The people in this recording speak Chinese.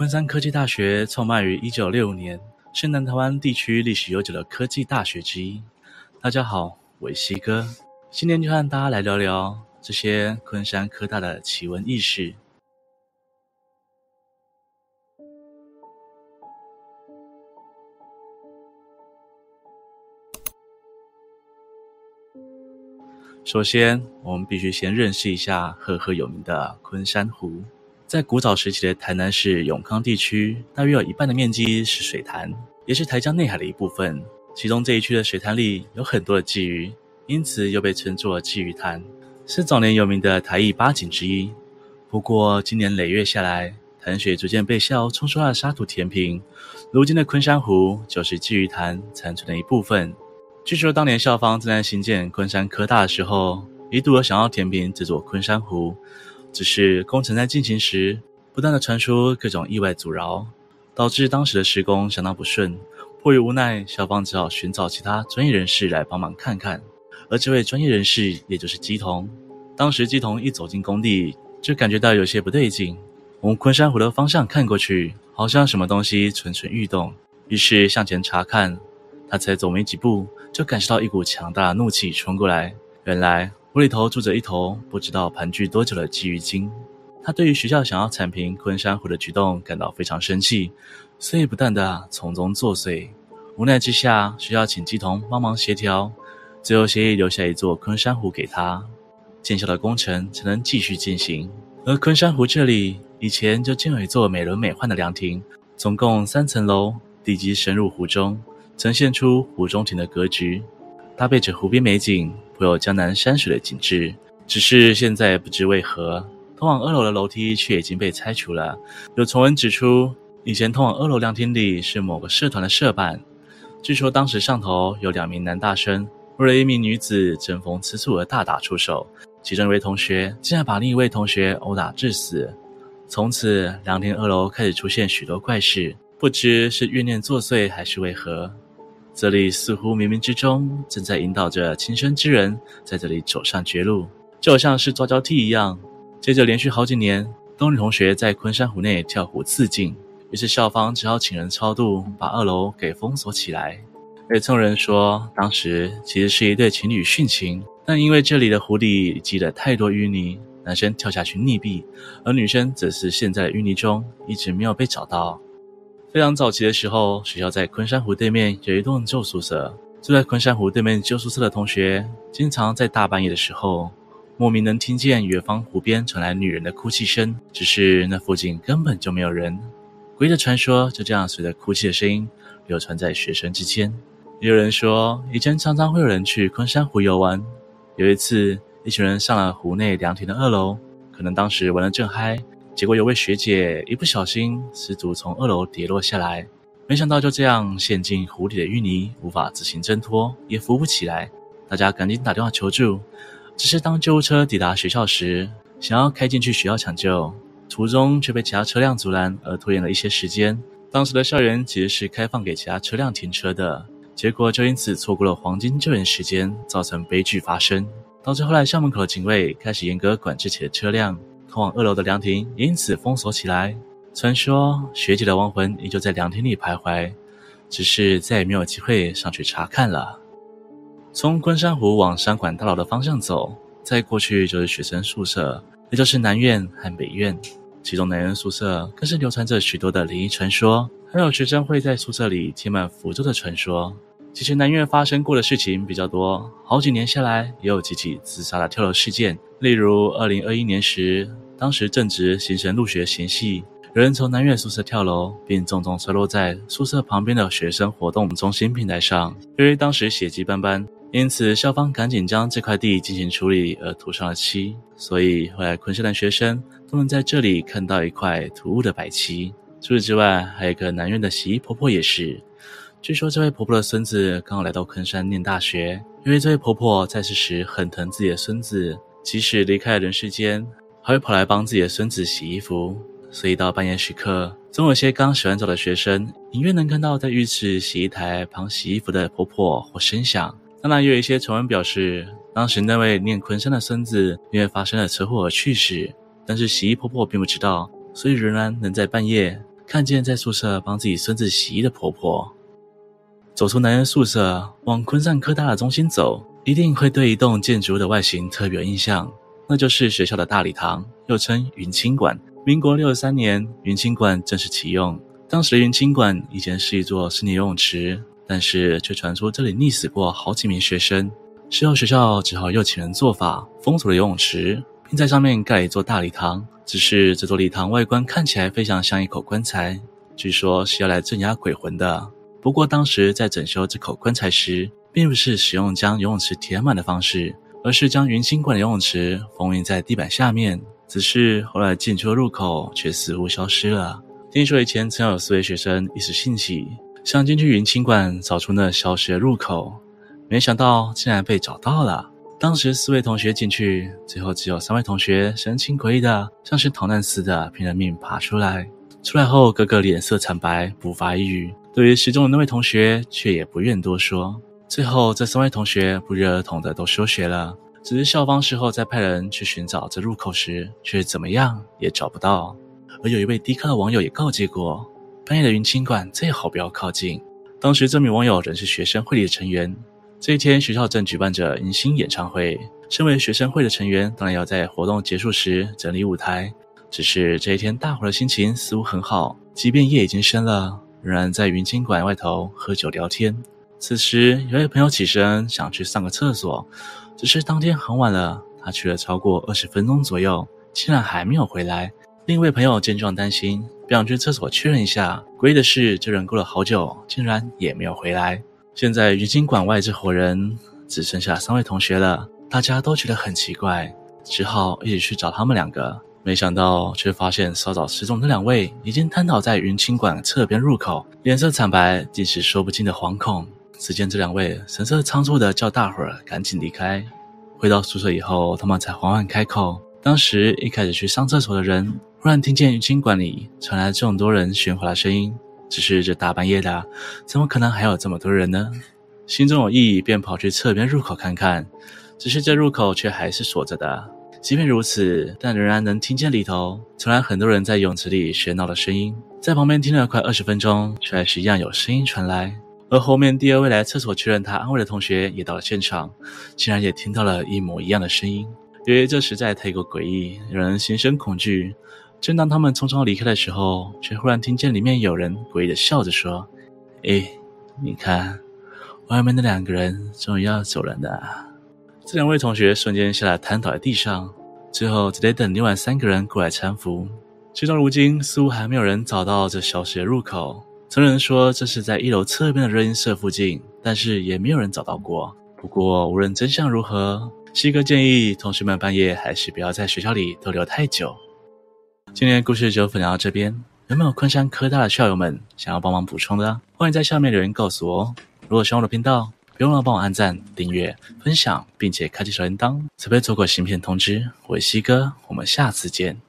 昆山科技大学创办于一九六五年，是南台湾地区历史悠久的科技大学之一。大家好，我是西哥，今天就和大家来聊聊这些昆山科大的奇闻异事。首先，我们必须先认识一下赫赫有名的昆山湖。在古早时期的台南市永康地区，大约有一半的面积是水潭，也是台江内海的一部分。其中这一区的水潭里有很多的鲫鱼，因此又被称作鲫鱼潭，是早年有名的台艺八景之一。不过，今年累月下来，潭水逐渐被笑冲刷的沙土填平，如今的昆山湖就是鲫鱼潭残存的一部分。据说当年校方正在兴建昆山科大的时候，一度有想要填平这座昆山湖，只是工程在进行时，不断的传出各种意外阻挠，导致当时的施工相当不顺。迫于无奈，小方只好寻找其他专业人士来帮忙看看。而这位专业人士，也就是乩童。当时乩童一走进工地，就感觉到有些不对劲，往昆山湖的方向看过去，好像什么东西蠢蠢欲动。于是向前查看，他才走没几步。就感受到一股强大的怒气冲过来。原来湖里头住着一头不知道盘踞多久的鲫鱼精。他对于学校想要铲平昆山湖的举动感到非常生气，所以不断地从中作祟。无奈之下，需要请乩童帮忙协调，最后协议留下一座昆山湖给他，建校的工程才能继续进行。而昆山湖这里以前就建有一座美轮美奂的凉亭，总共三层楼，地基深入湖中。呈现出湖中亭的格局，搭配着湖边美景，颇有江南山水的景致。只是现在不知为何，通往二楼的楼梯却已经被拆除了。有传闻指出，以前通往二楼凉亭里是某个社团的社办。据说当时上头有两名男大生，为了一名女子争风吃醋而大打出手，其中一位同学竟然把另一位同学殴打致死。从此，凉亭二楼开始出现许多怪事，不知是怨念作祟还是为何。这里似乎冥冥之中正在引导着轻生之人在这里走上绝路，就好像是抓交替一样。接着连续好几年，都有女同学在昆山湖内跳湖自尽，于是校方只好请人超度，把二楼给封锁起来。也曾有人说，当时其实是一对情侣殉情，但因为这里的湖底积了太多淤泥，男生跳下去溺毙，而女生则是陷在淤泥中，一直没有被找到。非常早期的时候，学校在昆山湖对面有一栋旧宿舍。住在昆山湖对面旧宿舍的同学，经常在大半夜的时候，莫名能听见远方湖边传来女人的哭泣声。只是那附近根本就没有人。诡异的传说就这样随着哭泣的声音流传在学生之间。也有人说，以前常常会有人去昆山湖游玩。有一次，一群人上了湖内凉亭的二楼，可能当时玩得正嗨。结果有位学姐一不小心失足从二楼跌落下来，没想到就这样陷进湖里的淤泥，无法自行挣脱，也浮不起来。大家赶紧打电话求助。只是当救护车抵达学校时，想要开进去学校抢救，途中却被其他车辆阻拦，而拖延了一些时间。当时的校园其实是开放给其他车辆停车的，结果就因此错过了黄金救援时间，造成悲剧发生，导致后来校门口的警卫开始严格管制起了车辆。通往二楼的凉亭因此封锁起来。传说学姐的亡魂依旧在凉亭里徘徊，只是再也没有机会上去查看了。从昆山湖往商管大楼的方向走，再过去就是学生宿舍，也就是南院和北院。其中南院宿舍更是流传着许多的灵异传说，还有学生会在宿舍里贴满符咒的传说。其实南院发生过的事情比较多，好几年下来也有几起自杀的跳楼事件。例如，二零二一年时，当时正值新生入学前夕，有人从南院宿舍跳楼，并重重摔落在宿舍旁边的学生活动中心平台上。由于当时血迹斑斑，因此校方赶紧将这块地进行处理，而涂上了漆。所以后来昆山的学生都能在这里看到一块突兀的白漆。除此之外，还有一个南院的洗衣婆婆也是。据说这位婆婆的孙子刚好来到昆山念大学，因为这位婆婆在世时很疼自己的孙子，即使离开了人世间，还会跑来帮自己的孙子洗衣服。所以到半夜时刻，总有些刚洗完澡的学生，隐约能看到在浴室洗衣台旁洗衣服的婆婆或声响。当然，也有一些传闻表示，当时那位念昆山的孙子因为发生了车祸而去世，但是洗衣婆婆并不知道，所以仍然能在半夜。看见在宿舍帮自己孙子洗衣的婆婆。走出男人宿舍，往昆山科大的中心走，一定会对一栋建筑的外形特别有印象，那就是学校的大礼堂，又称云清馆。民国六十三年，云清馆正式启用。当时的云清馆以前是一座室内游泳池，但是却传出这里溺死过好几名学生。事后学校只好又请人做法，封锁了游泳池，并在上面盖一座大礼堂。只是这座礼堂外观看起来非常像一口棺材，据说是要来镇压鬼魂的。不过当时在整修这口棺材时，并不是使用将游泳池填满的方式，而是将云清馆的游泳池封印在地板下面。只是后来进出的入口却似乎消失了。听说以前曾有四位学生一时兴起，想进去云清馆找出那消失的入口，没想到竟然被找到了。当时四位同学进去，最后只有三位同学神情诡异的，像是逃难似的拼了命爬出来。出来后，个个脸色惨白，不发一语。对于失踪的那位同学，却也不愿多说。最后，这三位同学不约而同的都休学了。只是校方事后再派人去寻找这入口时，却怎么样也找不到。而有一位低咖的网友也告诫过：半夜的云清馆最好不要靠近。当时这名网友仍是学生会里的成员。这一天，学校正举办着迎新演唱会，身为学生会的成员，当然要在活动结束时整理舞台。只是这一天，大伙的心情似乎很好，即便夜已经深了。仍然在云清馆外头喝酒聊天。此时，有位朋友起身想去上个厕所，只是当天很晚了，他去了超过二十分钟左右，竟然还没有回来。另一位朋友见状担心，便想去厕所确认一下。诡异的是，这人过了好久，竟然也没有回来。现在云清馆外这伙人只剩下三位同学了，大家都觉得很奇怪，只好一起去找他们两个。没想到，却发现稍早失踪的两位已经瘫倒在云清馆侧边入口，脸色惨白，尽是说不尽的惶恐。只见这两位神色仓促地叫大伙儿赶紧离开。回到宿舍以后，他们才缓缓开口。当时一开始去上厕所的人，忽然听见浴巾馆里传来这么多人喧哗的声音。只是这大半夜的，怎么可能还有这么多人呢？心中有异议，便跑去侧边入口看看。只是这入口却还是锁着的。即便如此，但仍然能听见里头传来很多人在泳池里喧闹的声音。在旁边听了快二十分钟，却还是一样有声音传来。而后面第二位来厕所确认他安危的同学也到了现场，竟然也听到了一模一样的声音。由于这实在太过诡异，让人心生恐惧。正当他们匆匆离开的时候，却忽然听见里面有人诡异的笑着说：“诶，你看，外面那两个人终于要走了呢。”这两位同学瞬间吓得瘫倒在地上，最后只得等另外三个人过来搀扶。直到如今，似乎还没有人找到这消失的入口。曾有人说这是在一楼侧边的热音社附近，但是也没有人找到过。不过无论真相如何，西哥建议同学们半夜还是不要在学校里逗留太久。今天的故事就分享到这边，有没有昆山科大的校友们想要帮忙补充的？欢迎在下面留言告诉我哦。如果喜欢我的频道，别忘了帮我按赞、订阅、分享，并且开启小铃铛，才不会错过新片通知。我是西哥，我们下次见。